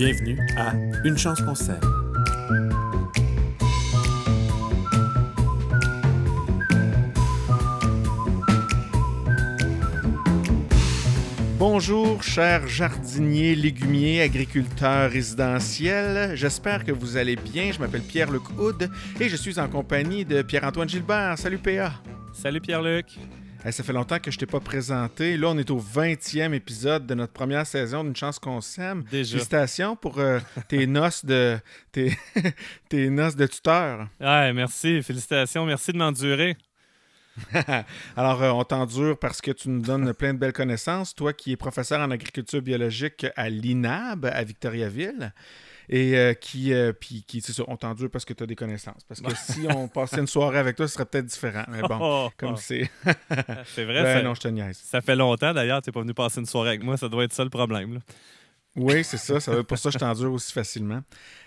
Bienvenue à Une chance qu'on s'aime. Bonjour, chers jardiniers, légumiers, agriculteurs résidentiels. J'espère que vous allez bien. Je m'appelle Pierre-Luc Houd et je suis en compagnie de Pierre-Antoine Gilbert. Salut PA. Salut Pierre-Luc. Ça fait longtemps que je t'ai pas présenté. Là, on est au 20e épisode de notre première saison d'une chance qu'on s'aime. Déjà. Félicitations pour euh, tes noces de tes, tes noces de tuteur. Ouais, merci. Félicitations. Merci de m'endurer. Alors, euh, on t'endure parce que tu nous donnes plein de belles connaissances. Toi qui es professeur en agriculture biologique à l'INAB, à Victoriaville, et euh, qui, euh, puis, qui c'est ça, on t'endure parce que tu as des connaissances. Parce que si on passait une soirée avec toi, ce serait peut-être différent. Mais bon, Oh, comme oh. c'est. C'est vrai, Ben ça, non, je te niaise. ça fait longtemps d'ailleurs, t'es pas venu passer une soirée avec moi, ça doit être ça le problème. là. Oui, c'est ça. ça pour ça que je t'endure aussi facilement.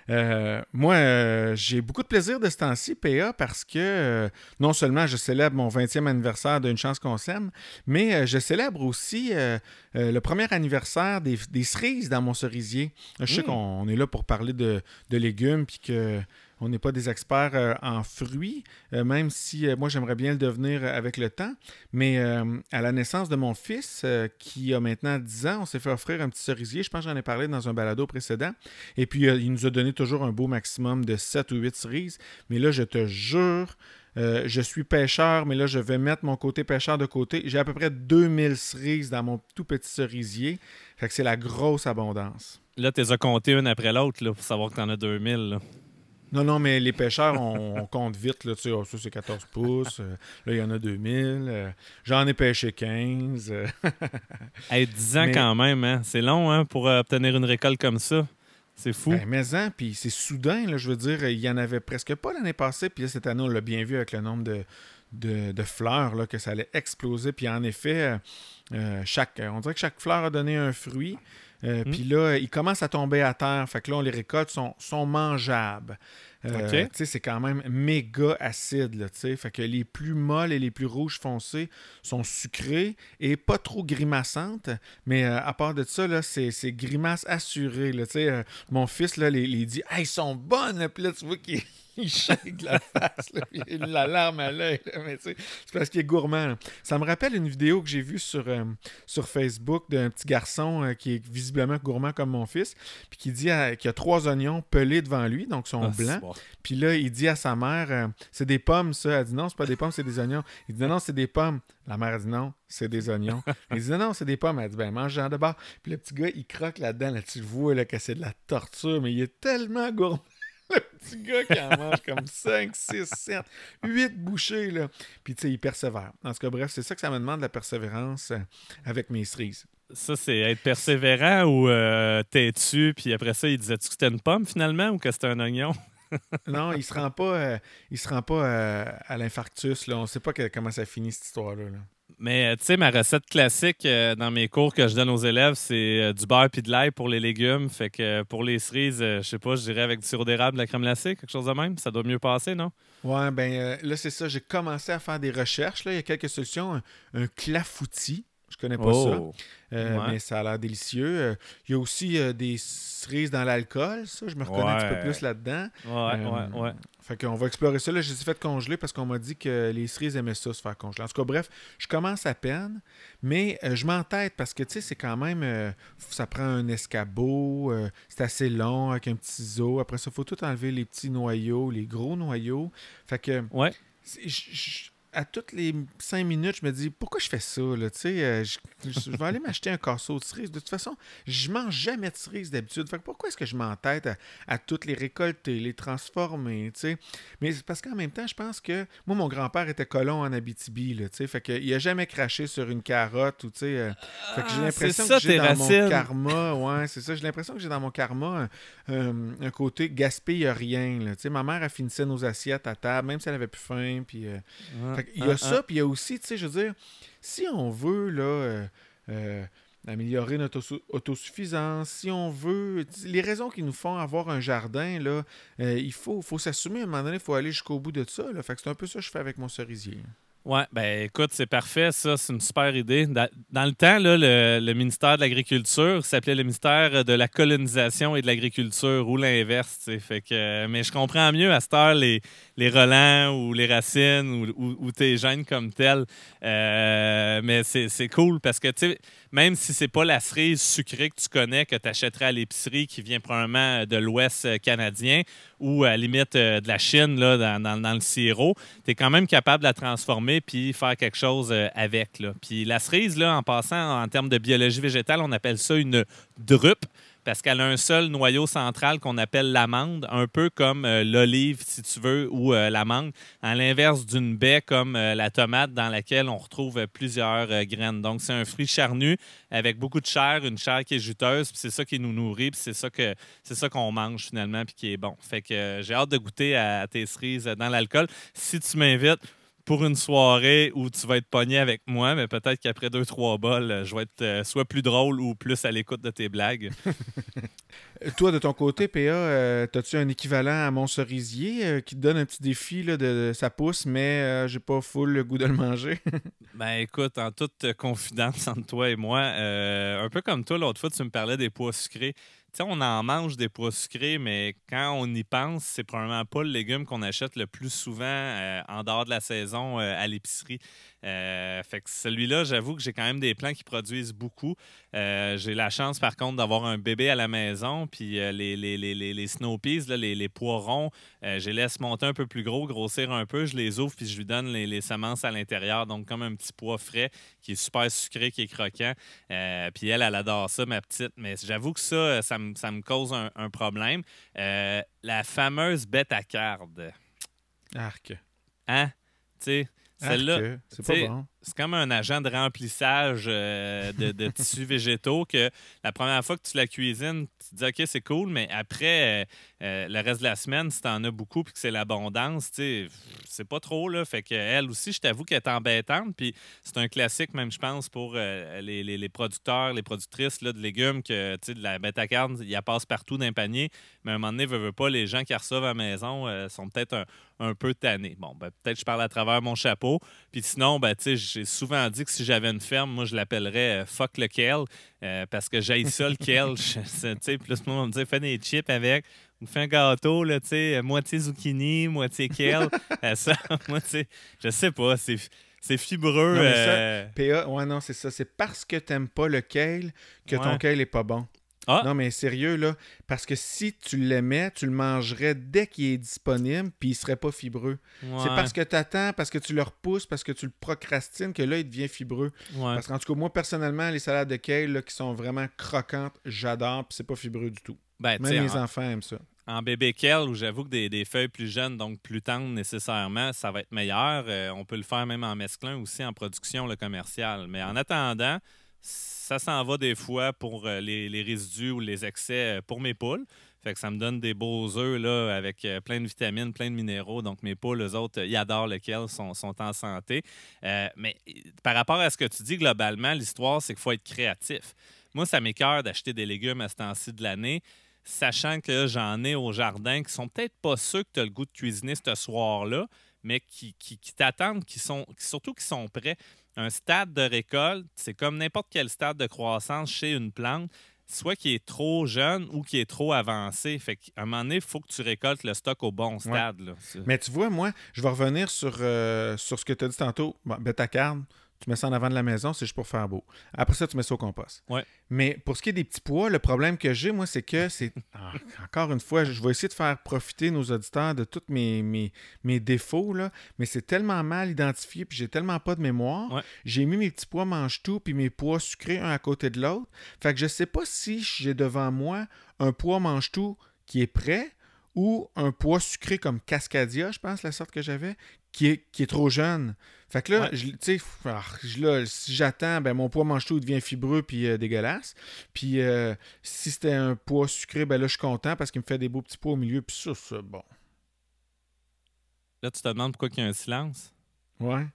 Euh, moi, euh, j'ai beaucoup de plaisir de ce temps-ci, PA, parce que euh, non seulement je célèbre mon 20e anniversaire d'Une chance qu'on s'aime, mais je célèbre aussi le premier anniversaire des, des cerises dans mon cerisier. Je sais Mm. qu'on on est là pour parler de, de légumes, puis que on n'est pas des experts euh, en fruits, euh, même si euh, moi j'aimerais bien le devenir avec le temps. Mais à la naissance de mon fils, qui a maintenant 10 ans, on s'est fait offrir un petit cerisier. Je pense que j'en ai parlé dans un balado précédent. Et puis, il nous a donné toujours un beau maximum de 7 ou 8 cerises. Mais là, je te jure, euh, je suis pêcheur, mais là, je vais mettre mon côté pêcheur de côté. J'ai à peu près 2000 cerises dans mon tout petit cerisier. Fait que c'est la grosse abondance. Là, t'es as compté une après l'autre pour savoir que t'en as 2000. là. Non, non, mais les pêcheurs, on, on compte vite. Là, tu sais, oh, ça, c'est 14 pouces. Euh, là, il y en a 2000. Euh, J'en ai pêché 15. euh. Hey, 10 ans Mais- quand même, hein? c'est long hein, pour obtenir une récolte comme ça. C'est fou. Ben, mais en, puis c'est soudain, là, je veux dire, il y en avait presque pas l'année passée, puis là, cette année, on l'a bien vu avec le nombre de, de, de fleurs, là, que ça allait exploser. Puis en effet, euh, euh, chaque, on dirait que chaque fleur a donné un fruit. Euh, Mm. Puis là, ils commencent à tomber à terre. Fait que là, on les récolte, sont, sont mangeables. Euh, C'est quand même méga acide. Là, fait que les plus molles et les plus rouges foncées sont sucrées et pas trop grimaçantes. Mais euh, à part de ça, c'est, grimace assurée. Là, euh, mon fils là, les, les dit ils sont bonnes. Puis là, tu vois qu'il il shake la face. là, puis il a la larme à l'œil. Mais tu sais, c'est parce qu'il est gourmand. là. Ça me rappelle une vidéo que j'ai vue sur, euh, sur Facebook d'un petit garçon euh, qui est visiblement gourmand comme mon fils, puis qui dit qu'il y a trois oignons pelés devant lui, donc ils sont Ah, blancs. bon. Puis là, il dit à sa mère, euh, c'est des pommes, ça. Elle dit non, c'est pas des pommes, c'est des oignons. Il dit non, non, c'est des pommes. La mère dit non, c'est des oignons. Il dit non, non, c'est des pommes. Elle dit ben, mange-en d'abord. Puis le petit gars, il croque là-dedans. Là, tu le vois là, que c'est de la torture, mais il est tellement gourmand. Le petit gars qui en mange comme 5, 6, 7, 8 bouchées. Là. Puis tu sais, il persévère. En tout cas, bref, c'est ça que ça me demande, la persévérance euh, avec mes cerises. Ça, c'est être persévérant ou euh, têtu, puis après ça, il disait-tu que c'était une pomme finalement ou que c'était un oignon? Non, il se rend pas, euh, il se rend pas euh, à l'infarctus. Là. On sait pas que- comment ça finit, cette histoire-là. là. Mais euh, tu sais, ma recette classique euh, dans mes cours que je donne aux élèves, c'est euh, du beurre puis de l'ail pour les légumes. Fait que pour les cerises, je sais pas, je dirais avec du sirop d'érable, de la crème glacée, quelque chose de même. Ça doit mieux passer, non? Ouais, ben là, c'est ça. J'ai commencé à faire des recherches. Là. Il y a quelques solutions. Un, un clafoutis. Je connais pas ça. Euh, Ouais. Mais ça a l'air délicieux. Euh, il y a aussi euh, des cerises dans l'alcool. Ça, je me reconnais un petit peu plus là-dedans. Ouais, Euh, ouais, ouais. Fait qu'on va explorer ça. Là, je les ai fait congeler parce qu'on m'a dit que les cerises aimaient ça, se faire congeler. En tout cas, bref, je commence à peine, mais euh, je m'entête parce que, tu sais, c'est quand même... euh, ça prend un escabeau, euh, c'est assez long avec un petit ciseau. Après ça, il faut tout enlever les petits noyaux, les gros noyaux. Fait que... Ouais. je- à toutes les cinq minutes, je me dis pourquoi je fais ça là, tu sais, euh, je, je vais aller m'acheter un casseau de cerises. De toute façon, je mange jamais de cerises d'habitude. Fait que pourquoi est-ce que je m'entête à, à toutes les récolter, les transformer, tu sais? Mais c'est parce qu'en même temps, je pense que moi mon grand-père était colon en Abitibi, là, tu sais, fait que il a jamais craché sur une carotte ou tu sais, euh, fait que j'ai Ah, l'impression que j'ai tes dans racines. mon karma, ouais, c'est ça, j'ai l'impression que j'ai dans mon karma un, côté gaspille rien, là, tu sais, ma mère elle finissait nos assiettes à table même si elle avait plus faim puis euh, qu'il y a Ah, ça, puis il y a aussi, tu sais, je veux dire, si on veut, là, euh, euh, améliorer notre auto- autosuffisance, si on veut, les raisons qui nous font avoir un jardin, là, euh, il faut, faut s'assumer, à un moment donné, il faut aller jusqu'au bout de ça, là. Fait que c'est un peu ça que je fais avec mon cerisier. Oui, ben écoute, c'est parfait, ça, c'est une super idée. Dans, le temps, le, ministère de l'Agriculture s'appelait le ministère de la colonisation et de l'agriculture, ou l'inverse. Fait que, mais je comprends mieux à cette heure les, les relents ou les racines ou, tes gènes comme tel. Euh, mais c'est cool parce que, tu sais, même si c'est pas la cerise sucrée que tu connais, que tu achèterais à l'épicerie, qui vient probablement de l'Ouest canadien ou à la limite euh, de la Chine, dans, le sirop, tu es quand même capable de la transformer puis faire quelque chose euh, avec. Puis la cerise, en passant, en termes de biologie végétale, on appelle ça une drupe parce qu'elle a un seul noyau central qu'on appelle l'amande, un peu comme euh, l'olive, si tu veux, ou euh, l'amande, à l'inverse d'une baie comme la tomate dans laquelle on retrouve plusieurs graines. Donc, c'est un fruit charnu avec beaucoup de chair, une chair qui est juteuse, puis c'est ça qui nous nourrit, puis c'est ça que c'est ça qu'on mange finalement, puis qui est bon. Fait que j'ai hâte de goûter à tes cerises dans l'alcool. Si tu m'invites, pour une soirée où tu vas être pogné avec moi, mais peut-être qu'après deux, trois bols, euh, je vais être euh, soit plus drôle ou plus à l'écoute de tes blagues. Toi, de ton côté, PA, euh, as-tu un équivalent à mon cerisier qui te donne un petit défi là, de, sa pousse, mais j'ai pas full le goût de le manger? ben écoute, en toute confidence entre toi et moi, un peu comme toi, l'autre fois, tu me parlais des pois sucrés on en mange des pois sucrés, mais quand on y pense, c'est probablement pas le légume qu'on achète le plus souvent euh, en dehors de la saison euh, à l'épicerie. Euh, fait que celui-là, j'avoue que j'ai quand même des plants qui produisent beaucoup. J'ai la chance, par contre, d'avoir un bébé à la maison. Puis les, les, les, les, snow peas, les, les poirons, je les laisse monter un peu plus gros, grossir un peu. Je les ouvre puis je lui donne les, semences à l'intérieur. Donc, comme un petit pois frais qui est super sucré, qui est croquant. puis elle, elle adore ça, ma petite. Mais j'avoue que ça, ça ça me cause un, un problème. la fameuse bête à carde. Arc. Hein? Tu sais celle-là, c'est pas bon c'est comme un agent de remplissage euh, de, tissus végétaux que la première fois que tu la cuisines, tu te dis OK, c'est cool, mais après, euh, euh, le reste de la semaine, si tu en as beaucoup et que c'est l'abondance, c'est pas trop. Là. Fait qu'elle aussi, je t'avoue qu'elle est embêtante. Puis c'est un classique, même, je pense, pour les, producteurs, les productrices là, de légumes, que de la bêta carne, il y a passe partout dans un panier. Mais à un moment donné, veut, veut pas, les gens qui reçoivent à la maison sont peut-être un, peu tannés. Bon, ben, peut-être que je parle à travers mon chapeau. Puis sinon, ben, tu sais, j'ai souvent dit que si j'avais une ferme, moi, je l'appellerais euh, Fuck le kale euh, parce que j'ai ça, le kale. plus moi, on me dit fais des chips avec ou fais un gâteau, là, moitié zucchini, moitié kale. Euh, ça, moi, je sais pas, c'est c'est fibreux. PA, ouais, non, c'est ça. C'est parce que t'aimes pas le kale que ton kale est pas bon. Ah. Non, mais sérieux, là, parce que si tu l'aimais, tu le mangerais dès qu'il est disponible, puis il serait pas fibreux. C'est parce que tu attends, parce que tu le repousses, parce que tu le procrastines, que là, il devient fibreux. Parce qu'en tout cas, moi, personnellement, les salades de kale qui sont vraiment croquantes, j'adore, puis c'est pas fibreux du tout. Ben, Même mes enfants aiment ça. En bébé kale, où j'avoue que des, feuilles plus jeunes, donc plus tendres nécessairement, ça va être meilleur. Euh, on peut le faire même en mesclant aussi en production le commercial. Mais en attendant, ça s'en va des fois pour euh, les, résidus ou les excès euh, pour mes poules. Fait que ça me donne des beaux œufs là, avec euh, plein de vitamines, plein de minéraux. Donc, mes poules, eux autres, ils adorent lesquels sont, sont en santé. mais par rapport à ce que tu dis globalement, l'histoire, c'est qu'il faut être créatif. Moi, ça m'écœure d'acheter des légumes à ce temps-ci de l'année, sachant que j'en ai au jardin qui sont peut-être pas ceux que tu as le goût de cuisiner ce soir-là, mais qui, qui, t'attendent, qui sont, surtout qui sont prêts un stade de récolte, c'est comme n'importe quel stade de croissance chez une plante, soit qui est trop jeune ou qui est trop avancé. Fait qu'à un moment donné, il faut que tu récoltes le stock au bon stade. Mais tu vois, moi, je vais revenir sur, euh, sur ce que tu as dit tantôt. Bon, bêta carne, tu mets ça en avant de la maison, c'est juste pour faire beau. Après ça, tu mets ça au compost. Ouais. Mais pour ce qui est des petits pois, le problème que j'ai, moi, c'est que c'est. Ah, encore une fois, je vais essayer de faire profiter nos auditeurs de tous mes, mes, mes, défauts, là, mais c'est tellement mal identifié, puis j'ai tellement pas de mémoire. J'ai mis mes petits pois mange-tout, puis mes pois sucrés un à côté de l'autre. Fait que je sais pas si j'ai devant moi un pois mange-tout qui est prêt ou un pois sucré comme Cascadia, je pense, la sorte que j'avais, qui est, qui est trop jeune. Fait que là, tu sais, ah, si j'attends, ben mon poids mange tout devient fibreux puis euh, dégueulasse. Puis euh, si c'était un poids sucré, ben là, je suis content parce qu'il me fait des beaux petits pois au milieu. Puis ça, c'est bon. Là, tu te demandes pourquoi il y a un silence? Ouais.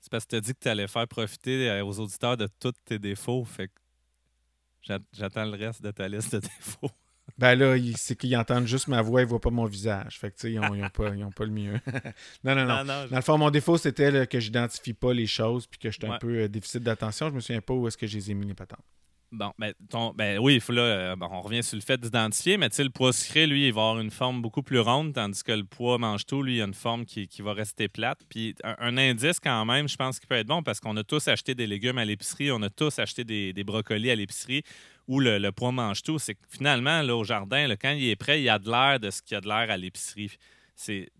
C'est parce que tu as dit que tu allais faire profiter euh, aux auditeurs de tous tes défauts. Fait que j'attends le reste de ta liste de défauts. Ben là, c'est qu'ils entendent juste ma voix, ils voient pas mon visage. Fait que, tu sais, ils n'ont pas, pas le mieux. non, non, non, Dans le fond, mon défaut, c'était que j'identifie pas les choses puis que j'étais un peu euh, déficit d'attention. Je me souviens pas où est-ce que je les ai mis les patentes. Bon, ben, ton, ben oui, il faut là, euh, on revient sur le fait d'identifier, mais tu sais, le poids sucré, lui, il va avoir une forme beaucoup plus ronde, tandis que le poids mange-tout, lui, il a une forme qui, va rester plate. Puis un, indice, quand même, je pense qu'il peut être bon parce qu'on a tous acheté des légumes à l'épicerie, on a tous acheté des, brocolis à l'épicerie où le, poids mange-tout. C'est que finalement, là, au jardin, quand il est prêt, il y a de l'air de ce qu'il y a de l'air à l'épicerie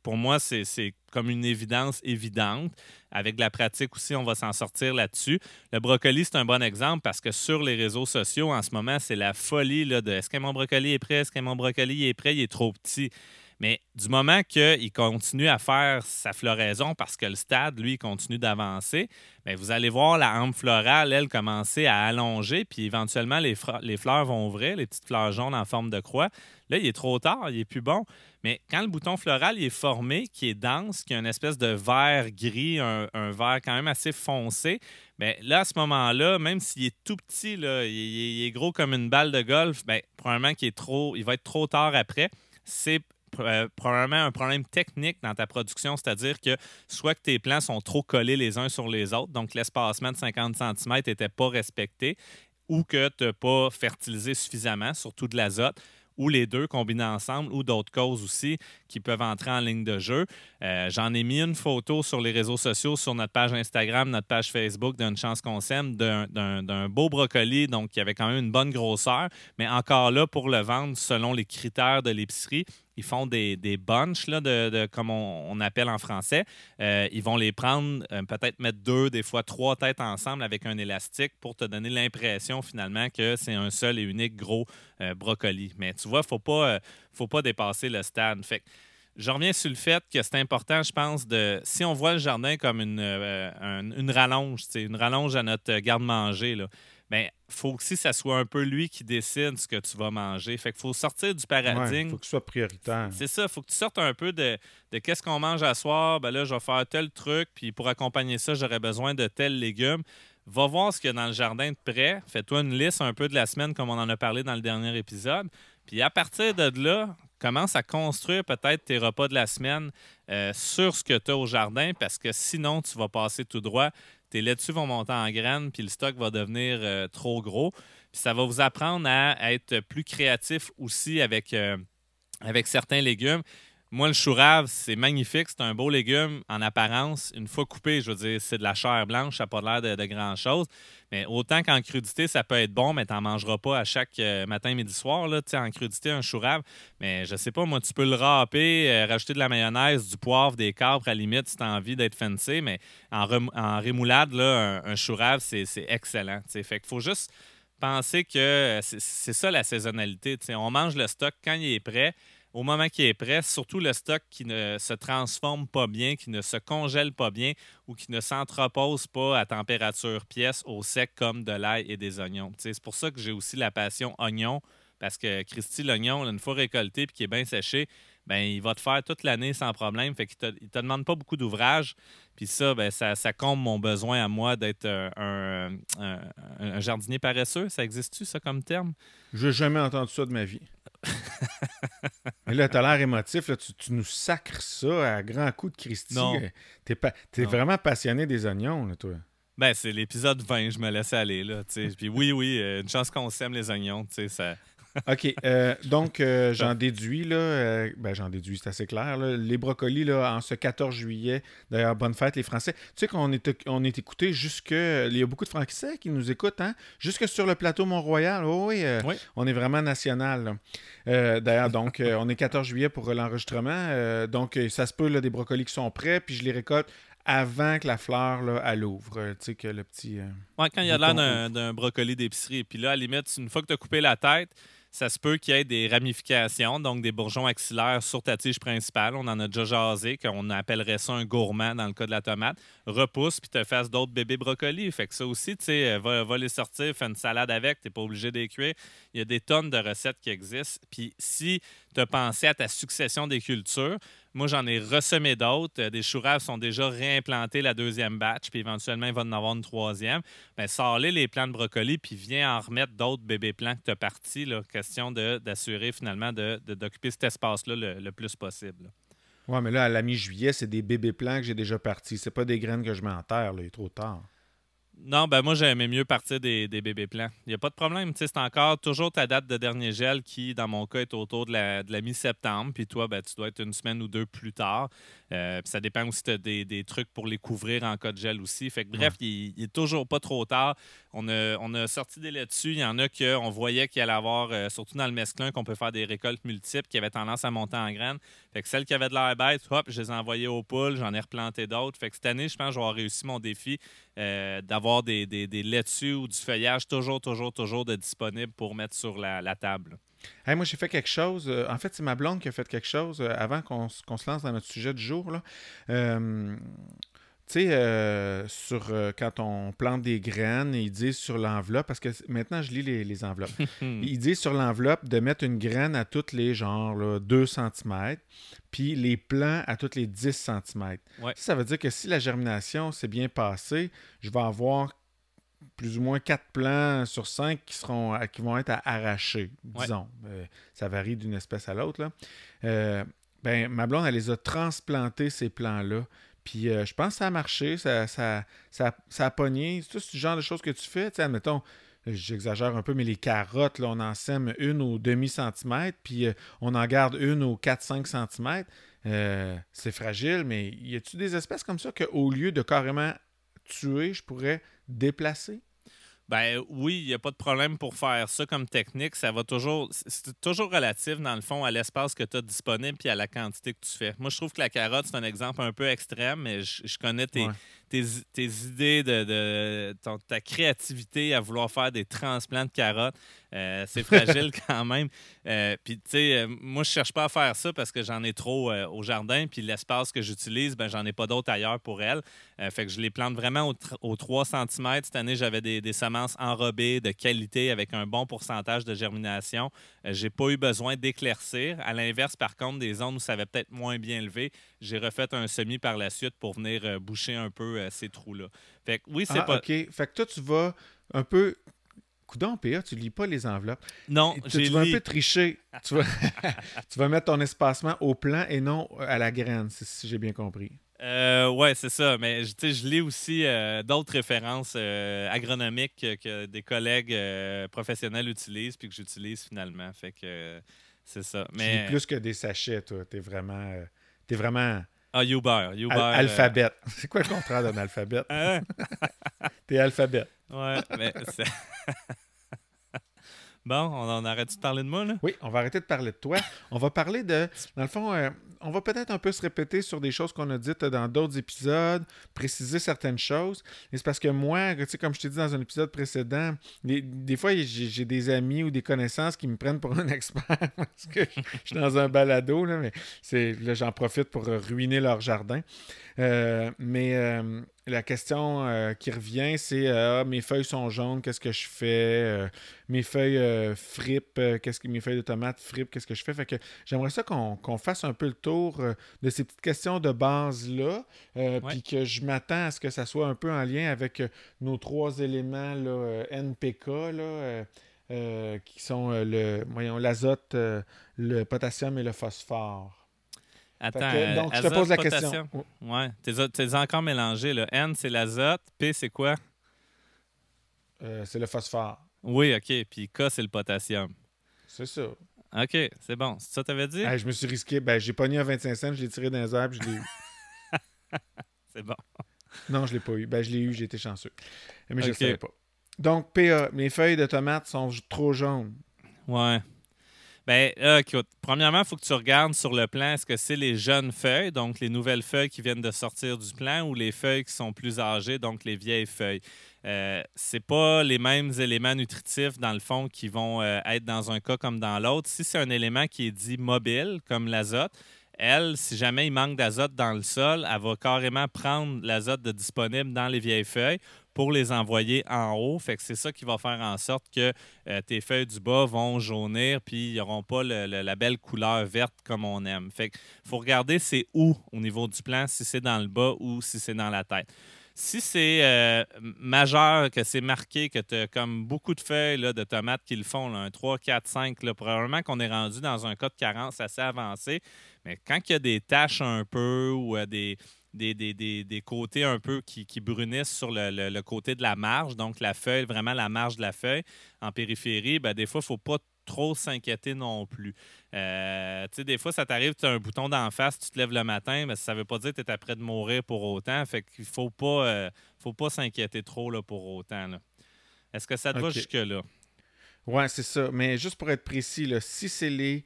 pour moi, c'est comme une évidence évidente. Avec la pratique aussi, on va s'en sortir là-dessus. Le brocoli, c'est un bon exemple parce que sur les réseaux sociaux, en ce moment, c'est la folie là, de est-ce que mon brocoli est prêt? Est-ce que mon brocoli est prêt? Il est trop petit. Mais du moment qu'il continue à faire sa floraison parce que le stade, lui, continue d'avancer, bien, vous allez voir la hampe florale, elle, commencer à allonger, puis éventuellement, les, les fleurs vont ouvrir, les petites fleurs jaunes en forme de croix. Là, il est trop tard, il est plus bon. Mais quand le bouton floral est formé, qui est dense, qui a une espèce de vert gris, un, vert quand même assez foncé, bien, là, à ce moment-là, même s'il est tout petit, là, il, est gros comme une balle de golf, bien, probablement qu'il est trop, il va être trop tard après. C'est euh, probablement un problème technique dans ta production, c'est-à-dire que soit que tes plants sont trop collés les uns sur les autres, donc l'espacement de 50 cm n'était pas respecté, ou que tu n'as pas fertilisé suffisamment, surtout de l'azote ou les deux combinés ensemble, ou d'autres causes aussi qui peuvent entrer en ligne de jeu. Euh, j'en ai mis une photo sur les réseaux sociaux, sur notre page Instagram, notre page Facebook d'une chance qu'on s'aime, d'un beau brocoli, donc qui avait quand même une bonne grosseur, mais encore là, pour le vendre selon les critères de l'épicerie, ils font des, des bunches, là, de, comme on, appelle en français. Euh, ils vont les prendre, euh, peut-être mettre deux, des fois trois têtes ensemble avec un élastique pour te donner l'impression finalement que c'est un seul et unique gros euh, brocoli. Mais tu vois, il ne faut pas, faut pas dépasser le stade. Fait je reviens sur le fait que c'est important, je pense, de si on voit le jardin comme une, une rallonge, une rallonge à notre garde-manger, bien, faut aussi que ça soit un peu lui qui décide ce que tu vas manger. Fait qu'il faut sortir du paradigme. Il faut que ce soit prioritaire. C'est ça, il faut que tu sortes un peu de, qu'est-ce qu'on mange à soir. Ben là, je vais faire tel truc, puis pour accompagner ça, j'aurais besoin de tel légume. Va voir ce qu'il y a dans le jardin de près. Fais-toi une liste un peu de la semaine, comme on en a parlé dans le dernier épisode. Puis à partir de là, commence à construire peut-être tes repas de la semaine euh, sur ce que tu as au jardin, parce que sinon, tu vas passer tout droit tes laitues vont monter en graines, puis le stock va devenir euh, trop gros. Ça va vous apprendre à, être plus créatif aussi avec, euh, avec certains légumes. Moi, le chou rave, c'est magnifique. C'est un beau légume en apparence. Une fois coupé, je veux dire, c'est de la chair blanche, ça n'a pas l'air de, grand-chose. Mais autant qu'en crudité, ça peut être bon, mais tu n'en mangeras pas à chaque euh, matin, midi, soir. Là, en crudité, un chou rave. Mais je sais pas, moi, tu peux le râper, euh, rajouter de la mayonnaise, du poivre, des capres à la limite si tu as envie d'être fancy. Mais en, en rémoulade, là, un, chou c'est excellent. Fait qu'il faut juste penser que c'est ça la saisonnalité. On mange le stock quand il est prêt au moment qu'il est prêt, surtout le stock qui ne se transforme pas bien, qui ne se congèle pas bien ou qui ne s'entrepose pas à température pièce au sec comme de l'ail et des oignons. C'est pour ça que j'ai aussi la passion oignon, parce que Christy, l'oignon, une fois récolté et qui est bien séché, ben, il va te faire toute l'année sans problème. Fait qu'il te, te demande pas beaucoup d'ouvrage. Puis ça, ben, ça, ça, comble mon besoin à moi d'être un, un, jardinier paresseux. Ça existe-tu, ça, comme terme? Je n'ai jamais entendu ça de ma vie. Mais là, t'as l'air émotif. Là, tu, nous sacres ça à grands coups de Christy. Non. T'es, es vraiment passionné des oignons, là, toi. Ben, c'est l'épisode 20, je me laisse aller, là, Puis oui, oui, euh, une chance qu'on sème les oignons, tu sais, ça... OK. Euh, donc, euh, j'en déduis, là, euh, ben, j'en déduis, c'est assez clair. les brocolis, là, en ce 14 juillet, d'ailleurs, bonne fête, les Français. Tu sais qu'on est, on est écouté jusque. Il y a beaucoup de Français qui nous écoutent, hein? Jusque sur le plateau Mont-Royal. Oh, oui, on est vraiment national. d'ailleurs, donc, on est 14 juillet pour l'enregistrement. donc, ça se peut, là, des brocolis qui sont prêts, puis je les récolte avant que la fleur, là, elle ouvre. Tu sais, que le petit. ouais, quand il y a l'air d'un brocoli d'épicerie. Puis là, à la limite, une fois que tu as coupé la tête, ça se peut qu'il y ait des ramifications, donc des bourgeons axillaires sur ta tige principale. On en a déjà jasé, qu'on appellerait ça un gourmand dans le cas de la tomate. Repousse puis te fasses d'autres bébés brocolis. Fait que ça aussi, tu sais, va, va, les sortir, fais une salade avec, tu n'es pas obligé de cuire. Il y a des tonnes de recettes qui existent. Puis si tu as pensé à ta succession des cultures, Moi, j'en ai ressemé d'autres. Euh, des choux sont déjà réimplantés la deuxième batch, puis éventuellement, il va en avoir une troisième. Bien, sors-les les plants de brocoli, puis viens en remettre d'autres bébés plants que tu as partis. Question d'assurer finalement d'occuper cet espace-là le, plus possible. Oui, mais là, à la mi-juillet, c'est des bébés plants que j'ai déjà partis. C'est pas des graines que je mets en terre, il est trop tard. Non, ben moi, j'aimais mieux partir des, bébés plants. Il n'y a pas de problème. C'est encore toujours ta date de dernier gel qui, dans mon cas, est autour de la, de la mi-septembre. Puis toi, ben, tu dois être une semaine ou deux plus tard. Euh, puis ça dépend aussi des, des, trucs pour les couvrir en cas de gel aussi. Fait que, bref, il, n'est est toujours pas trop tard. On a, on a sorti des là-dessus. Il y en a qu'on voyait qu'il allait avoir, euh, surtout dans le mesclin, qu'on peut faire des récoltes multiples qui avaient tendance à monter en graines. Fait que celles qui avaient de l'air bête, hop, je les ai envoyées aux poules. J'en ai replanté d'autres. Fait que cette année, je pense que vais réussi mon défi euh, d'avoir des, des, des laitues ou du feuillage toujours, toujours, toujours de disponible pour mettre sur la, table. moi, j'ai fait quelque chose. Euh, en fait, c'est ma blonde qui a fait quelque chose euh, avant qu'on se lance dans notre sujet du jour. Là. Tu sais, euh, sur euh, quand on plante des graines, ils disent sur l'enveloppe, parce que maintenant je lis les, enveloppes. ils disent sur l'enveloppe de mettre une graine à toutes les genres 2 cm, puis les plants à toutes les 10 cm. Ça, veut dire que si la germination s'est bien passée, je vais avoir plus ou moins 4 plants sur 5 qui, seront, qui vont être à arracher, disons. Euh, ça varie d'une espèce à l'autre. ben, ma blonde, elle les a transplantés, ces plants-là. Puis euh, je pense que ça a marché, ça, ça, ça, a pogné. C'est ce genre de choses que tu fais. Tu sais, admettons, j'exagère un peu, mais les carottes, là, on en sème une au demi-centimètre, puis euh, on en garde une au 4-5 centimètres. Euh, c'est fragile, mais y a-tu des espèces comme ça qu'au lieu de carrément tuer, je pourrais déplacer? Ben oui, il n'y a pas de problème pour faire ça comme technique. Ça va toujours. C'est toujours relatif, dans le fond, à l'espace que tu as disponible et à la quantité que tu fais. Moi, je trouve que la carotte, c'est un exemple un peu extrême, mais je, connais tes, tes, idées de, ta créativité à vouloir faire des transplants de carottes. Euh, c'est fragile quand même. Euh, puis, tu sais, euh, moi, je cherche pas à faire ça parce que j'en ai trop au jardin. Puis, l'espace que j'utilise, ben, j'en ai pas d'autres ailleurs pour elle. fait que je les plante vraiment aux, 3 cm. Cette année, j'avais des, semences enrobées de qualité avec un bon pourcentage de germination. j'ai pas eu besoin d'éclaircir. À l'inverse, par contre, des zones où ça avait peut-être moins bien levé, j'ai refait un semis par la suite pour venir boucher un peu ces trous-là. Fait que oui, c'est ah, pas. OK. Fait que toi, tu vas un peu Coudon, PA, tu lis pas les enveloppes. Non, tu, tu vas un peu tricher. tu, vas, tu vas mettre ton espacement au plan et non à la graine, si j'ai bien compris. Euh, ouais, c'est ça. Mais je lis aussi euh, d'autres références euh, agronomiques que, des collègues euh, professionnels utilisent puis que j'utilise finalement. Fait que c'est ça. Mais... Tu plus que des sachets, toi. T'es vraiment. T'es vraiment. Ah, Uber. Uber alphabet. C'est quoi le contraire d'un alphabet? Hein? T'es alphabet. Ouais, mais Bon, on, arrête de parler de moi, là? Oui, on va arrêter de parler de toi. On va parler de. Dans le fond, euh, on va peut-être un peu se répéter sur des choses qu'on a dites dans d'autres épisodes, préciser certaines choses. Et c'est parce que moi, tu sais, comme je t'ai dit dans un épisode précédent, des, fois, j'ai des amis ou des connaissances qui me prennent pour un expert parce que je, suis dans un balado, là, mais là, j'en profite pour ruiner leur jardin. Euh, mais euh, la question euh, qui revient, c'est ah, mes feuilles sont jaunes, qu'est-ce que je fais? Mes feuilles fripent, qu'est-ce que mes feuilles de tomates fripent, qu'est-ce que je fais? Fait que j'aimerais ça qu'on fasse un peu le tour de ces petites questions de base-là, puis que je m'attends à ce que ça soit un peu en lien avec nos trois éléments là, NPK. Là, qui sont le l'azote, le potassium et le phosphore. Attends, donc, je te pose la question. Ouais, t'es encore mélangé. Là. N, c'est l'azote. P, c'est quoi? Euh, c'est le phosphore. Oui, OK. Puis K, c'est le potassium. C'est ça. OK, c'est bon. C'est ça que t'avais dit? je me suis risqué. Ben, j'ai pogné un 25 cents, je l'ai tiré dans les arbres, je l'ai eu. c'est bon. Non, je l'ai pas eu. Ben, je l'ai eu, j'ai été chanceux. Mais je ne savais pas. Donc, PA, mes feuilles de tomates sont trop jaunes. Ouais. Bien, écoute, premièrement, il faut que tu regardes sur le plan, est-ce que c'est les jeunes feuilles, donc les nouvelles feuilles qui viennent de sortir du plan, ou les feuilles qui sont plus âgées, donc les vieilles feuilles? Euh, c'est pas les mêmes éléments nutritifs, dans le fond, qui vont euh, être dans un cas comme dans l'autre. Si c'est un élément qui est dit mobile, comme l'azote, elle, si jamais il manque d'azote dans le sol, elle va carrément prendre l'azote disponible dans les vieilles feuilles pour les envoyer en haut. Fait que c'est ça qui va faire en sorte que euh, tes feuilles du bas vont jaunir, puis ils n'auront pas la belle couleur verte comme on aime. Fait qu'il faut regarder c'est où au niveau du plant, si c'est dans le bas ou si c'est dans la tête. Si c'est euh, majeur, que c'est marqué, que tu as comme beaucoup de feuilles de tomates qui le font, un 3, 4, 5, probablement qu'on est rendu dans un cas de carence assez avancé. Mais quand il y a des taches un peu ou euh, des, des, côtés un peu qui, brunissent sur le, côté de la marge, donc la feuille, vraiment la marge de la feuille en périphérie, ben, des fois, il ne faut pas trop s'inquiéter non plus. Euh, tu sais, des fois, ça t'arrive, tu as un bouton d'en face, tu te lèves le matin, mais ça ne veut pas dire que tu es près de mourir pour autant. Fait qu'il ne faut pas, euh, faut pas s'inquiéter trop là, pour autant. Est-ce que ça te va jusque-là? Oui, c'est ça. Mais juste pour être précis, là, si c'est les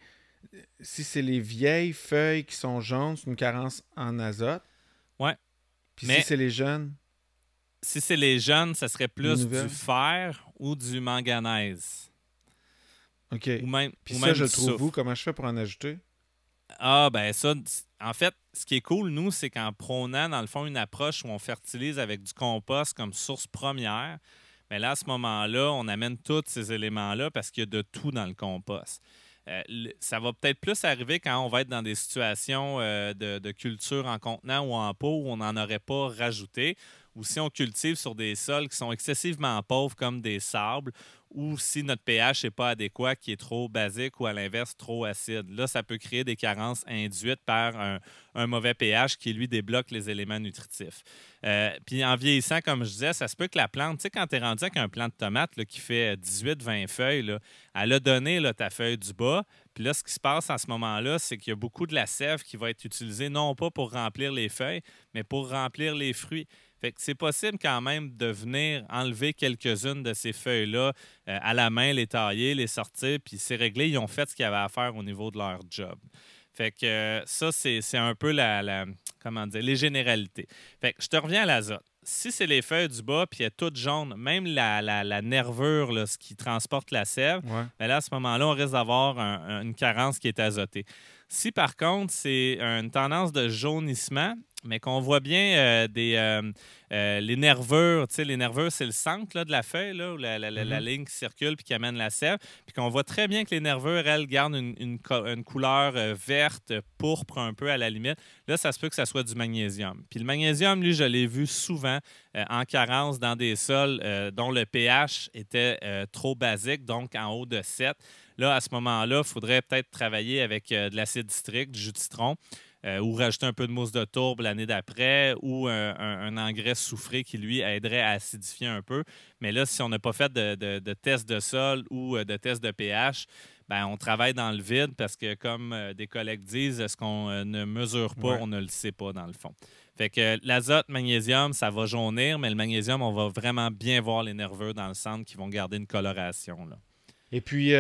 si c'est les vieilles feuilles qui sont jaunes, c'est une carence en azote. Ouais. Puis si c'est les jeunes? Si c'est les jeunes, ça serait plus du fer ou du manganèse. OK. Ou même, Puis ça, je le trouve où? Comment je fais pour en ajouter? Ah, ben ça, en fait, ce qui est cool, nous, c'est qu'en prônant, dans le fond, une approche où on fertilise avec du compost comme source première, mais là, à ce moment-là, on amène tous ces éléments-là parce qu'il y a de tout dans le compost. Euh, ça va peut-être plus arriver quand on va être dans des situations euh, de, de, culture en contenant ou en pot où on n'en aurait pas rajouté, ou si on cultive sur des sols qui sont excessivement pauvres comme des sables, ou si notre pH n'est pas adéquat, qui est trop basique ou à l'inverse trop acide. Là, ça peut créer des carences induites par un, mauvais pH qui, lui, débloque les éléments nutritifs. Euh, puis en vieillissant, comme je disais, ça se peut que la plante, tu sais, quand tu es rendu avec un plant de tomate qui fait 18-20 feuilles, là, elle a donné là, ta feuille du bas. Puis là, ce qui se passe à ce moment-là, c'est qu'il y a beaucoup de la sève qui va être utilisée non pas pour remplir les feuilles, mais pour remplir les fruits. Fait que c'est possible quand même de venir enlever quelques-unes de ces feuilles-là euh, à la main, les tailler, les sortir, puis c'est réglé. Ils ont fait ce qu'ils avaient à faire au niveau de leur job. Fait que euh, ça, c'est un peu la, comment dire, les généralités. Fait que je te reviens à l'azote. Si c'est les feuilles du bas, puis elles toutes jaunes, même la, la, nervure, là, ce qui transporte la sève, ben là, à ce moment-là, on risque d'avoir une carence qui est azotée. Si par contre, c'est une tendance de jaunissement, mais qu'on voit bien euh, des, euh, euh, les nervures, les nervures, c'est le centre de la feuille, là, où la, mm-hmm. ligne qui circule puis qui amène la sève, puis qu'on voit très bien que les nervures, elles, gardent une, une, couleur verte, pourpre un peu à la limite. Là, ça se peut que ça soit du magnésium. Puis le magnésium, lui, je l'ai vu souvent en carence dans des sols dont le pH était trop basique, donc en haut de 7. Là, à ce moment-là, il faudrait peut-être travailler avec de l'acide citrique, du jus de citron. Euh, ou rajouter un peu de mousse de tourbe l'année d'après, ou un, engrais soufré qui, lui, aiderait à acidifier un peu. Mais là, si on n'a pas fait de, de, test de sol ou euh, de test de pH, ben, on travaille dans le vide parce que, comme euh, des collègues disent, ce qu'on ne mesure pas, on ne le sait pas dans le fond. Fait que l'azote, magnésium, ça va jaunir, mais le magnésium, on va vraiment bien voir les nerveux dans le centre qui vont garder une coloration. Là. Et puis,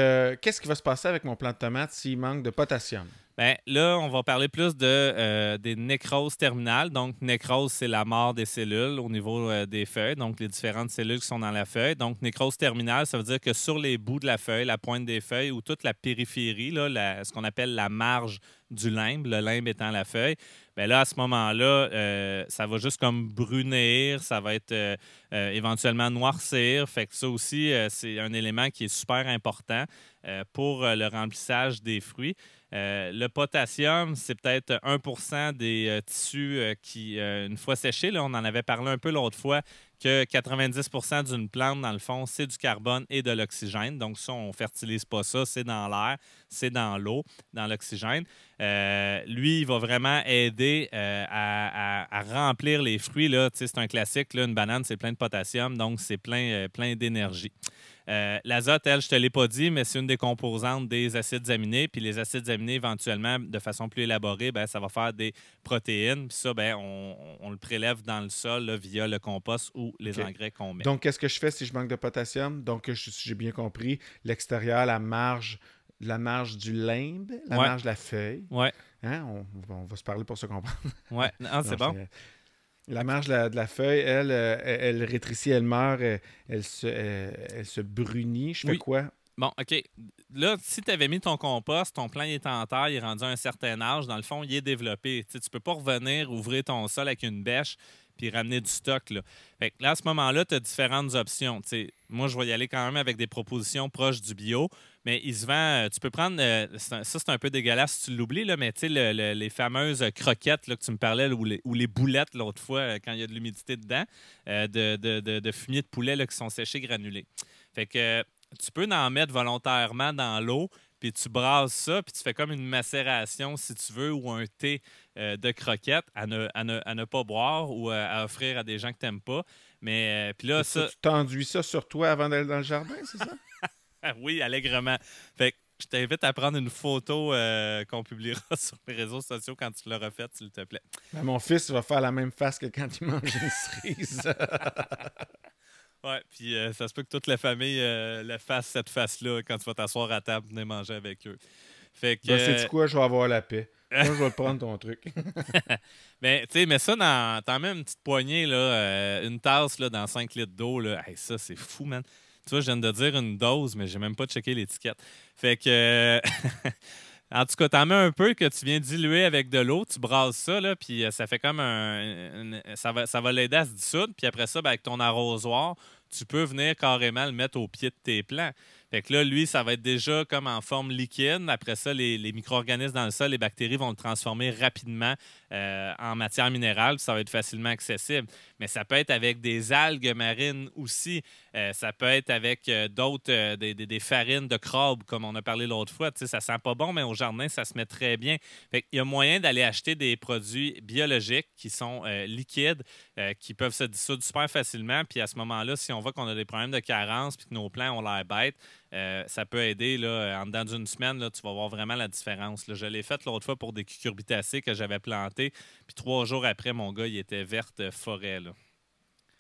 qu'est-ce qui va se passer avec mon plant de tomate s'il manque de potassium? Bien, là, on va parler plus de, euh, des nécroses terminales. Donc, nécrose, c'est la mort des cellules au niveau euh, des feuilles, donc les différentes cellules qui sont dans la feuille. Donc, nécrose terminale, ça veut dire que sur les bouts de la feuille, la pointe des feuilles ou toute la périphérie, ce qu'on appelle la marge du limbe, le limbe étant la feuille, bien là, à ce moment-là, euh, ça va juste comme brunir, ça va être éventuellement noircir. Fait que ça aussi, c'est un élément qui est super important pour le remplissage des fruits. Euh, le potassium, c'est peut-être 1% des euh, tissus euh, qui, une fois séchés, là, on en avait parlé un peu l'autre fois, que 90% d'une plante, dans le fond, c'est du carbone et de l'oxygène. Donc, ça, on ne fertilise pas ça, c'est dans l'air, c'est dans l'eau, dans l'oxygène. lui, il va vraiment aider à, remplir les fruits. C'est un classique, là, une banane, c'est plein de potassium, donc c'est plein, plein d'énergie. Euh, l'azote, elle, je ne te l'ai pas dit, mais c'est une des composantes des acides aminés. Puis les acides aminés, éventuellement, de façon plus élaborée, ben, ça va faire des protéines. Puis ça, ben, on, le prélève dans le sol via le compost ou les engrais qu'on met. Donc, qu'est-ce que je fais si je manque de potassium? Donc, j'ai bien compris, l'extérieur, la marge la marge du limbe, la marge de la feuille. Ouais. Hein? On, va se parler pour se comprendre. Oui, c'est bon. La marge de la, feuille, elle, euh, elle, rétrécit, elle meurt, elle, se, elle, se brunit. Je fais quoi? Bon, OK. Là, si tu avais mis ton compost, ton plan est en terre, il est rendu à un certain âge, dans le fond, il est développé. Tu ne peux pas revenir ouvrir ton sol avec une bêche puis ramener du stock. Là. Fait là, à ce moment-là, tu as différentes options. moi, je vais y aller quand même avec des propositions proches du bio, mais il se vend. Euh, tu peux prendre. Euh, ça, c'est un peu dégueulasse si tu l'oublies, là, mais tu sais, les fameuses croquettes là, que tu me parlais, ou, les, ou, les, boulettes l'autre fois, euh, quand il y a de l'humidité dedans, de, de, de, fumier de poulet là, qui sont séchés granulés. Fait que tu peux en mettre volontairement dans l'eau, puis tu brasses ça, puis tu fais comme une macération, si tu veux, ou un thé de croquettes à ne, à, ne, à ne, pas boire ou à, offrir à des gens que tu n'aimes pas. Mais puis là, ça. Tu t'enduis ça sur toi avant d'aller dans le jardin, c'est ça? oui, allègrement. Fait que je t'invite à prendre une photo euh, qu'on publiera sur les réseaux sociaux quand tu l'auras faite, s'il te plaît. Ben, mon fils va faire la même face que quand il mange une cerise. Ouais, puis euh, ça se peut que toute la famille euh, le fasse cette face-là quand tu vas t'asseoir à table, venir manger avec eux. Fait que. Ben, c'est quoi, je vais avoir la paix. Moi, je vais prendre ton truc. mais tu sais, mets ça. T'en mets une petite poignée, là, une tasse là, dans 5 litres d'eau. Là. ça, c'est fou, man. Tu vois, je viens de dire une dose, mais j'ai même pas checké l'étiquette. Fait que. en tout cas, t'en mets un peu que tu viens diluer avec de l'eau, tu brasses ça, là, puis euh, ça fait comme un. ça va, ça va l'aider à se dissoudre. Puis après ça, ben, avec ton arrosoir, tu peux venir carrément le mettre au pied de tes plants. Fait que là, lui, ça va être déjà comme en forme liquide. Après ça, les, micro-organismes dans le sol, les bactéries vont le transformer rapidement euh, en matière minérale. Ça va être facilement accessible. Mais ça peut être avec des algues marines aussi. Euh, ça peut être avec euh, d'autres, des, farines de crabe, comme on a parlé l'autre fois. Tu sais, ça sent pas bon, mais au jardin, ça se met très bien. Fait Il y a moyen d'aller acheter des produits biologiques qui sont liquides, qui peuvent se dissoudre super facilement. Puis à ce moment-là, si on voit qu'on a des problèmes de carence puis que nos plants ont l'air bêtes, euh, ça peut aider. Là, en dedans d'une semaine, là, tu vas voir vraiment la différence. Je l'ai fait l'autre fois pour des cucurbitacées que j'avais plantées. Puis trois jours après, mon gars, il était verte forêt.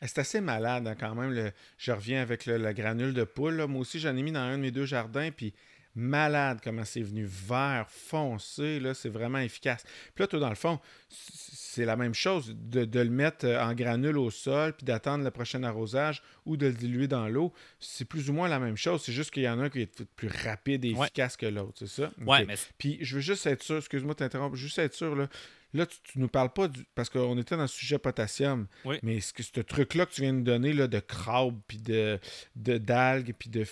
C'est assez malade hein, quand même. Je reviens avec le, granule de poule. Moi aussi, j'en ai mis dans un de mes deux jardins. Puis malade comment c'est venu vert, foncé, là, c'est vraiment efficace. Puis là, toi, dans le fond, c'est la même chose de, le mettre euh, en granule au sol, puis d'attendre le prochain arrosage ou de le diluer dans l'eau. C'est plus ou moins la même chose. C'est juste qu'il y en a un qui est plus rapide et efficace que l'autre, c'est ça? Ouais, mais... Puis je veux juste être sûr, excuse-moi de t'interrompre, juste être sûr, là, Là, tu, ne nous parles pas du. Parce qu'on était dans le sujet potassium. Oui. Mais ce, ce truc-là que tu viens de nous donner là, de crabe, puis de, d'algues, puis de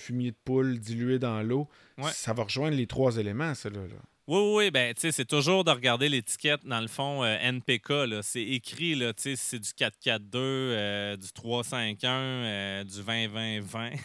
fumier de poule dilué dans l'eau, ça va rejoindre les trois éléments, ça. Là, Oui, oui, ben, tu sais, c'est toujours de regarder l'étiquette, dans le fond, euh, NPK, c'est écrit, là, tu sais, c'est du 442, euh, du 351, euh, du 20-20-20.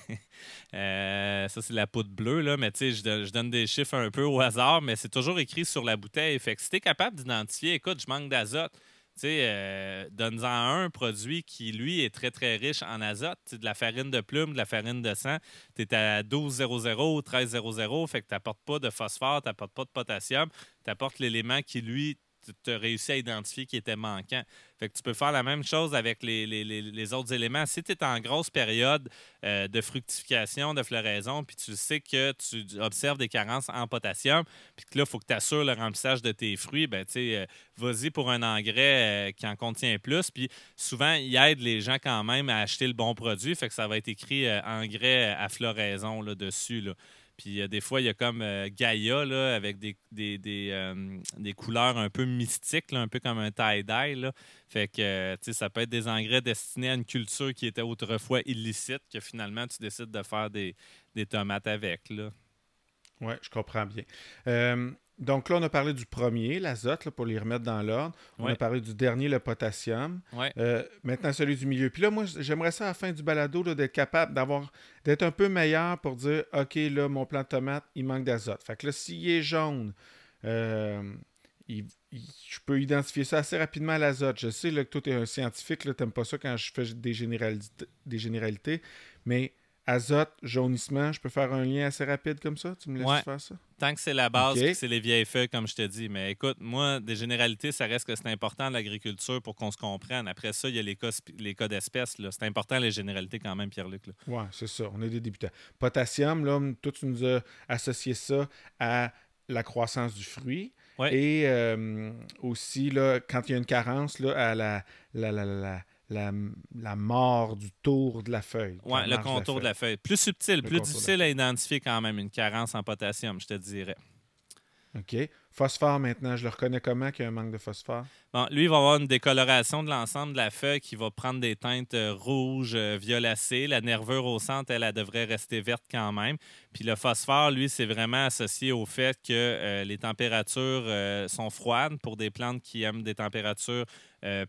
ça, c'est la poudre bleue, là, mais tu sais, je, donne des chiffres un peu au hasard, mais c'est toujours écrit sur la bouteille. Fait que si tu es capable d'identifier, écoute, je manque d'azote, sais, euh, donne-en un produit qui, lui, est très, très riche en azote. de la farine de plume, de la farine de sang. Tu es à 12,00, 13,00, fait que tu n'apportes pas de phosphore, tu n'apportes pas de potassium. Tu apportes l'élément qui, lui, tu as réussi à identifier qui était manquant. Fait que tu peux faire la même chose avec les, autres éléments. Si tu es en grosse période euh, de fructification, de floraison, puis tu sais que tu observes des carences en potassium, puis que là, il faut que tu assures le remplissage de tes fruits, ben, tu sais, euh, vas-y pour un engrais euh, qui en contient plus. Puis souvent, il aide les gens quand même à acheter le bon produit. Fait que ça va être écrit engrais à floraison là, dessus. Puis euh, des fois, il y a comme euh, Gaïa là, avec des, des, des, euh, des, couleurs un peu mystiques, un peu comme un tie-dye. Fait que ça peut être des engrais destinés à une culture qui était autrefois illicite, que finalement tu décides de faire des, des tomates avec. Oui, je comprends bien. Donc là, on a parlé du premier, l'azote, pour les remettre dans l'ordre. On a parlé du dernier, le potassium. Euh, maintenant, celui du milieu. Puis là, moi, j'aimerais ça à la fin du balado d'être capable d'avoir d'être un peu meilleur pour dire OK, là, mon plant de tomate, il manque d'azote. Fait que là, s'il est jaune, euh, je peux identifier ça assez rapidement à l'azote. Je sais là, que toi, tu es un scientifique, tu n'aimes pas ça quand je fais des généralités, des généralités mais azote, jaunissement, je peux faire un lien assez rapide comme ça? Tu me laisses faire ça? Tant que c'est la base, que c'est les vieilles feuilles, comme je te dis. Mais écoute, moi, des généralités, ça reste que c'est important l'agriculture pour qu'on se comprenne. Après ça, il y a les cas, les cas d'espèces. C'est important les généralités quand même, Pierre-Luc. Oui, c'est ça. On est des débutants. Potassium, là, toi, tu nous as associé ça à la croissance du fruit. Et euh, aussi, là, quand il y a une carence, là, à la, la, la la, mort du tour de la feuille. Oui, le contour de la, feuille. Plus subtil, plus difficile à identifier quand même une carence en potassium, je te dirais. OK. Phosphore maintenant, je le reconnais comment qu'il y a un manque de phosphore? Bon, lui, il va avoir une décoloration de l'ensemble de la feuille qui va prendre des teintes euh, rouges, euh, violacées. La nervure au centre, elle, devrait rester verte quand même. Puis le phosphore, lui, c'est vraiment associé au fait que euh, les températures sont froides pour des plantes qui aiment des températures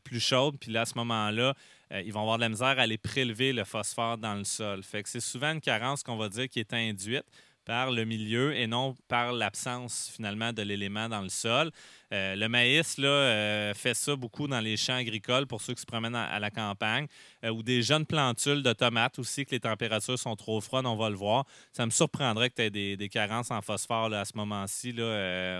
plus chaudes. Puis là, à ce moment-là, ils vont avoir de la misère à aller prélever le phosphore dans le sol. Fait que c'est souvent une carence qu'on va dire qui est induite par le milieu et non par l'absence finalement de l'élément dans le sol. Euh, le maïs là, euh, fait ça beaucoup dans les champs agricoles pour ceux qui se promènent à, la campagne, euh, ou des jeunes plantules de tomates aussi, que les températures sont trop froides, on va le voir. Ça me surprendrait que tu aies des, carences en phosphore à ce moment-ci,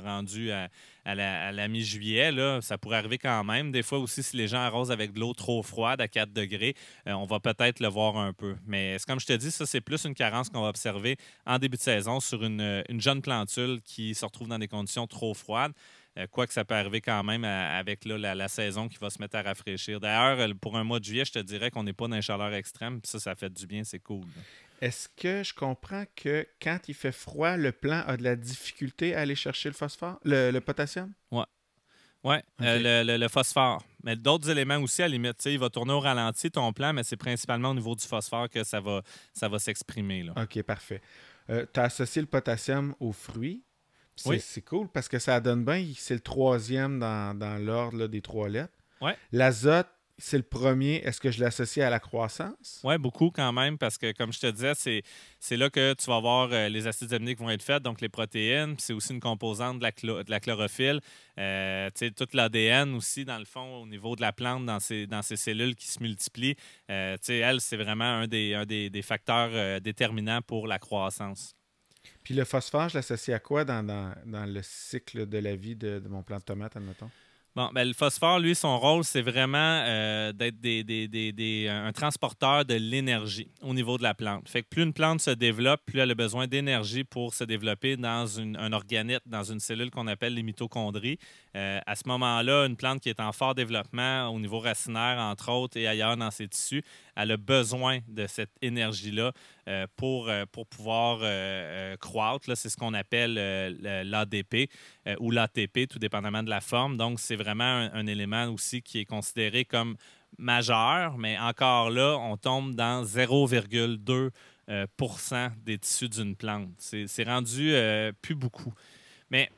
rendu à, la, mi-juillet. Ça pourrait arriver quand même. Des fois aussi, si les gens arrosent avec de l'eau trop froide à 4 degrés, on va peut-être le voir un peu. Mais comme je te dis, ça, c'est plus une carence qu'on va observer en début de saison sur une jeune plantule qui se retrouve dans des conditions trop froides. Euh, quoi que ça peut arriver quand même avec la, saison qui va se mettre à rafraîchir. D'ailleurs, euh, pour un mois de juillet, je te dirais qu'on n'est pas dans une chaleur extrême. ça, ça fait du bien, c'est cool. Est-ce que je comprends que quand il fait froid, le plant a de la difficulté à aller chercher le phosphore, le, potassium? Oui. Oui, euh, le, phosphore. Mais d'autres éléments aussi, à la limite. Il va tourner au ralenti ton plan, mais c'est principalement au niveau du phosphore que ça va, ça va s'exprimer. OK, parfait. tu as associé le potassium aux fruits. C'est cool parce que ça donne bien. C'est le troisième dans, l'ordre des trois lettres. Ouais. L'azote, c'est le premier. Est-ce que je l'associe à la croissance? Oui, beaucoup quand même, parce que comme je te disais, c'est là que tu vas avoir euh, les acides aminés qui vont être faits, donc les protéines. C'est aussi une composante de la, de la chlorophylle. Euh, tout l'ADN aussi, dans le fond, au niveau de la plante, dans ces, dans ces cellules qui se multiplient. Euh, elle, c'est vraiment un des, un des, des facteurs euh, déterminants pour la croissance. Puis le phosphore, je l'associe à quoi dans, le cycle de la vie de, de mon plant de tomate, admettons? Bon, ben, le phosphore, lui, son rôle, c'est vraiment euh, d'être des, un transporteur de l'énergie au niveau de la plante. Fait que plus une plante se développe, plus elle a besoin d'énergie pour se développer dans un organisme, dans une cellule qu'on appelle les mitochondries. Euh, à ce moment-là, une plante qui est en fort développement au niveau racinaire, entre autres, et ailleurs dans ses tissus, elle a besoin de cette énergie-là euh, pour, pour pouvoir croître. C'est ce qu'on appelle l'ADP ou l'ATP, tout dépendamment de la forme. Donc, c'est vraiment un, élément aussi qui est considéré comme majeur, mais encore là, on tombe dans 0,2% euh, des tissus d'une plante. C'est rendu euh, plus beaucoup. Mais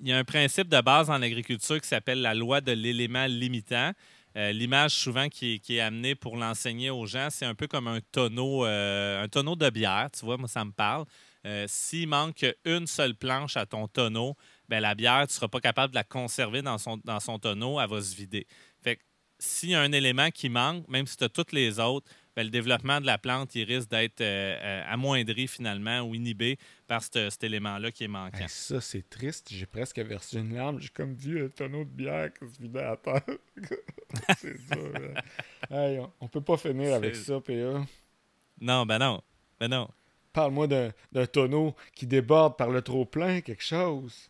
il y a un principe de base en agriculture qui s'appelle la loi de l'élément limitant. Euh, l'image souvent qui est, amenée pour l'enseigner aux gens, c'est un peu comme un tonneau, un tonneau de bière. Tu vois, moi, ça me parle. S'il manque une seule planche à ton tonneau, ben, la bière, tu ne seras pas capable de la conserver dans son, dans son tonneau, elle va se vider. Fait s'il y a un élément qui manque, même si tu as toutes les autres, ben, le développement de la plante, il risque d'être euh, euh, amoindri finalement ou inhibé par cet élément-là qui est manquant. ça, c'est triste. J'ai presque versé une larme. J'ai comme vu un tonneau de bière qui se vidait à terre. c'est ça. hey, on, ne peut pas finir avec ça, PA. Non, ben non. Ben non. Parle-moi d'un tonneau qui déborde par le trop-plein, quelque chose.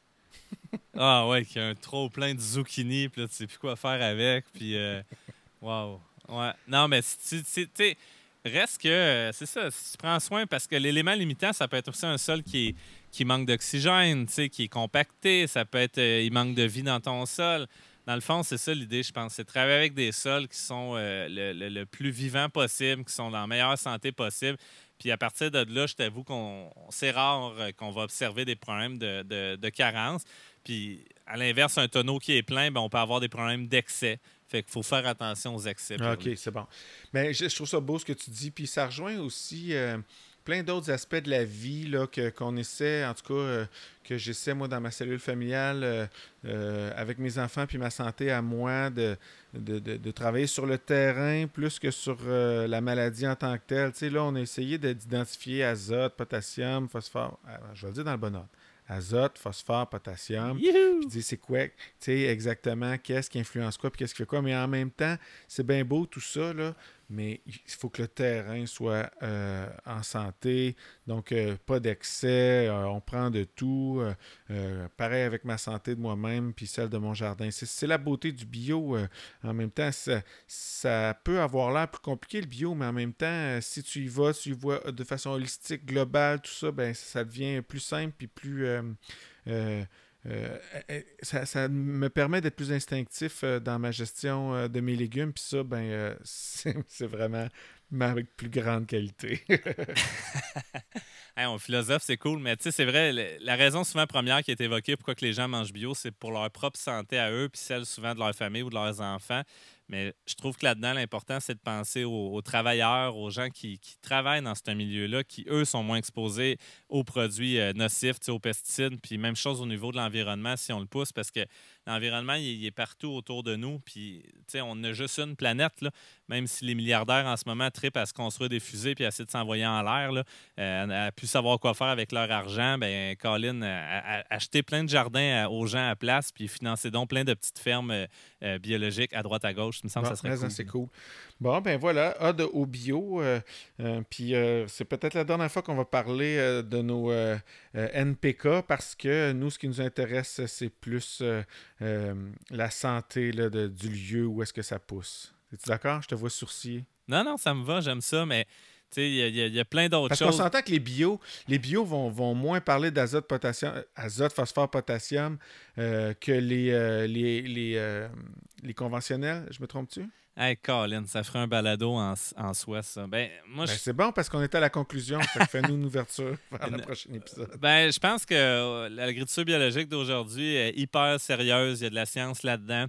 ah ouais, qui a un trop plein de zucchini, puis là, tu sais plus quoi faire avec, puis waouh. Ouais. Non, mais tu sais, reste que, euh, c'est ça, si tu prends soin, parce que l'élément limitant, ça peut être aussi un sol qui, qui manque d'oxygène, qui est compacté, ça peut être, euh, il manque de vie dans ton sol. Dans le fond, c'est ça l'idée, je pense. C'est de travailler avec des sols qui sont le, le, plus vivants possible, qui sont dans la meilleure santé possible. Puis à partir de là, je t'avoue qu'on c'est rare euh, qu'on va observer des problèmes de, carence. Puis à l'inverse, un tonneau qui est plein, ben, on peut avoir des problèmes d'excès. Fait qu'il faut faire attention aux excès. OK, c'est bon. Mais je, trouve ça beau ce que tu dis. Puis ça rejoint aussi euh, plein d'autres aspects de la vie là, que, qu'on essaie, en tout cas, euh, que j'essaie, moi, dans ma cellule familiale, euh, avec mes enfants puis ma santé à moi, de, de, travailler sur le terrain plus que sur la maladie en tant que telle. Tu sais, là, on a essayé d'identifier azote, potassium, phosphore. je vais le dire dans le bon ordre azote, phosphore, potassium. Puis dis c'est quoi, tu sais exactement qu'est-ce qui influence quoi, puis qu'est-ce qui fait quoi. Mais en même temps, c'est bien beau tout ça, là, mais il faut que le terrain soit euh, en santé, donc euh, pas d'excès, euh, on prend de tout. pareil avec ma santé de moi-même, puis celle de mon jardin. C'est la beauté du bio. en même temps, ça, peut avoir l'air plus compliqué le bio, mais en même temps, si tu y vas, tu y vois de façon holistique, globale, tout ça, ben ça devient plus simple puis plus ça, me permet d'être plus instinctif dans ma gestion de mes légumes. Puis ça, ben, c'est vraiment ma plus grande qualité. hey, on philosophe, c'est cool, mais tu sais, c'est vrai, la raison souvent première qui est évoquée pourquoi que les gens mangent bio, c'est pour leur propre santé à eux, puis celle souvent de leur famille ou de leurs enfants. Mais je trouve que là-dedans, l'important, c'est de penser aux, travailleurs, aux gens qui, travaillent dans ce milieu-là, qui, eux, sont moins exposés aux produits euh, nocifs, aux pesticides. Puis même chose au niveau de l'environnement, si on le pousse, parce que l'environnement, il, est partout autour de nous. Puis, on a juste une planète, là. même si les milliardaires en ce moment tripent à se construire des fusées puis à essayer de s'envoyer en l'air, euh, à plus savoir quoi faire avec leur argent, ben Colin, a, acheté plein de jardins aux gens à place, puis financer donc plein de petites fermes euh, biologiques à droite à gauche. Il me semble que ça serait cool. C'est cool. Bon, ben voilà, Ode au bio. Euh, puis c'est peut-être la dernière fois qu'on va parler de nos NPK parce que nous, ce qui nous intéresse, c'est plus euh, la santé là, du lieu où est-ce que ça pousse. Es-tu d'accord? Je te vois sourciller. Non, non, ça me va, j'aime ça, mais il y, a plein d'autres choses. Parce qu'on s'entend que les bio, les bio vont, vont moins parler d'azote, potassium, azote, phosphore, potassium euh, que les, euh, les, les, les, conventionnels. Je me trompe-tu? Hey, Colin, ça ferait un balado en, en soi, ça. Ben, moi, ben, C'est bon parce qu'on était à la conclusion. Ça fait nous une ouverture pour le prochain épisode. Ben, je pense que euh, l'agriculture biologique d'aujourd'hui est hyper sérieuse. Il y a de la science là-dedans.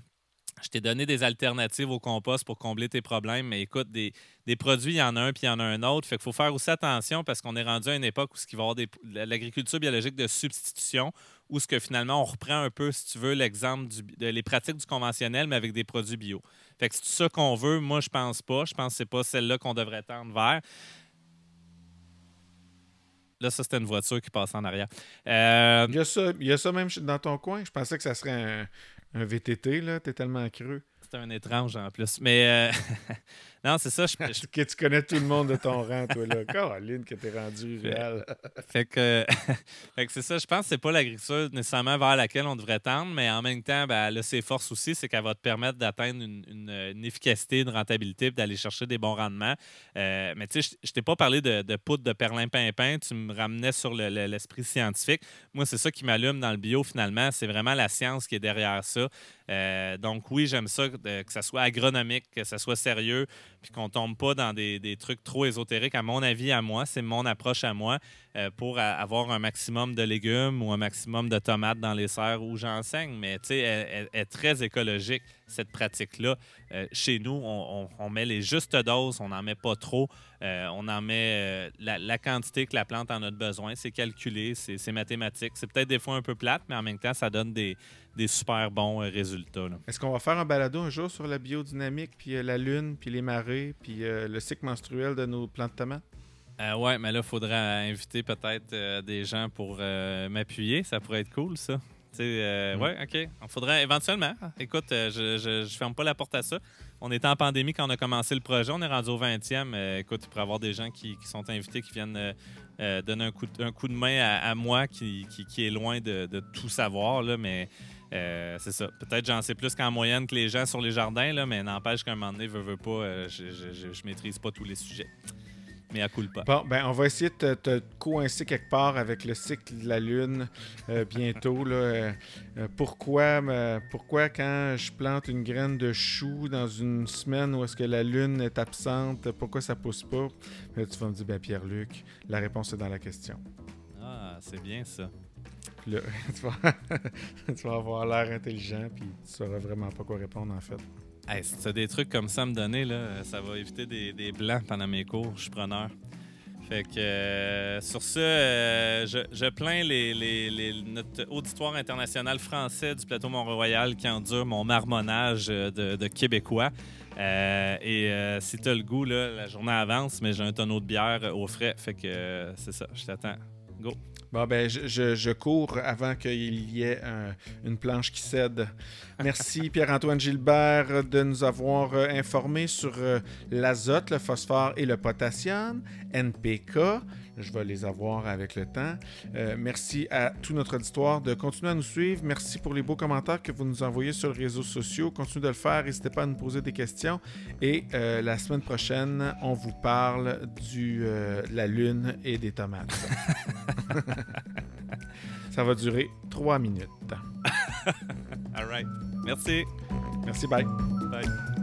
Je t'ai donné des alternatives au compost pour combler tes problèmes, mais écoute, des, produits, il y en a un puis il y en a un autre. Fait qu'il faut faire aussi attention parce qu'on est rendu à une époque où il va y avoir de l'agriculture biologique de substitution, où ce que finalement on reprend un peu, si tu veux, l'exemple des pratiques du conventionnel, mais avec des produits bio. Fait que c'est ça qu'on veut. Moi, je pense pas. Je pense que c'est pas celle-là qu'on devrait tendre vers. Là, ça, c'était une voiture qui passe en arrière. Euh, il, y a ça, il y a ça même dans ton coin. Je pensais que ça serait un, un VTT, là. T'es tellement creux. C'est un étrange en plus. Mais euh, non, c'est ça. Je, que tu connais tout le monde de ton rang, toi, là. Caroline, que t'es rendu réel. fait que, fait que c'est ça. Je pense que c'est pas l'agriculture nécessairement vers laquelle on devrait tendre, mais en même temps, ben, elle a ses forces aussi, c'est qu'elle va te permettre d'atteindre une, efficacité, une rentabilité, d'aller chercher des bons rendements. Euh, mais tu sais, je, t'ai pas parlé de, de poudre de. Tu me ramenais sur l'esprit scientifique. Moi, c'est ça qui m'allume dans le bio, finalement. C'est vraiment la science qui est derrière ça. Euh, donc oui, j'aime ça, que ça soit agronomique, que ça soit sérieux, puis qu'on tombe pas dans des, trucs trop ésotériques. À mon avis, à moi, c'est mon approche à moi euh, pour avoir un maximum de légumes ou un maximum de tomates dans les serres où j'enseigne. Mais tu sais, elle, est très écologique cette pratique-là. Euh, chez nous, on, met les justes doses, on n'en met pas trop. on en met la, quantité que la plante en a besoin. C'est calculé, c'est mathématique. C'est peut-être des fois un peu plate, mais en même temps, ça donne des, des super bons euh, résultats. Est-ce qu'on va faire un balado un jour sur la biodynamique, puis euh, la lune, puis les marées, puis euh, le cycle menstruel de nos plantes de tomates? ouais, mais là, il faudrait inviter peut-être des gens pour m'appuyer. Ça pourrait être cool, ça. Mm. Ouais, OK. Il faudrait éventuellement. Écoute, je, ne ferme pas la porte à ça. On était en pandémie quand on a commencé le projet. On est rendu au 20e. écoute, il pourrait y avoir des gens qui, sont invités, qui viennent donner un coup, un coup de main à, moi qui, qui, est loin de, de tout savoir. Là, mais euh, c'est ça. Peut-être j'en sais plus qu'en moyenne que les gens sur les jardins, là, mais n'empêche qu'à un moment donné, veux, veux pas, euh, je, je, maîtrise pas tous les sujets. Mais à coule pas. Bon, ben on va essayer de te, coincer quelque part avec le cycle de la Lune euh, bientôt. Là. pourquoi, pourquoi quand je plante une graine de chou dans une semaine où est-ce que la Lune est absente, pourquoi ça pousse pas? tu vas me dire, ben Pierre-Luc, la réponse est dans la question. Ah, c'est bien ça. tu, vas, avoir l'air intelligent, puis tu sauras vraiment pas quoi répondre, en fait. Si tu as des trucs comme ça à me donner, là, ça va éviter des, blancs pendant mes cours. Je suis preneur. Fait que euh, sur ce, euh, je, plains notre auditoire international français du plateau Mont-Royal qui endure mon marmonnage euh, de, Québécois. et si tu as le goût, là, la journée avance, mais j'ai un tonneau de bière au frais. Fait que c'est ça, je t'attends. Go! Bon, ben, je, cours avant qu'il y ait une planche qui cède. Merci Pierre-Antoine Gilbert de nous avoir euh, informés sur euh, l'azote, le phosphore et le potassium, NPK. Je vais les avoir avec le temps. Euh, merci à tout notre auditoire de continuer à nous suivre. Merci pour les beaux commentaires que vous nous envoyez sur les réseaux sociaux. Continuez de le faire. N'hésitez pas à nous poser des questions. Et la semaine prochaine, on vous parle du, de la lune et des tomates. Ça va durer trois minutes. All right. Merci. Merci, bye. Bye.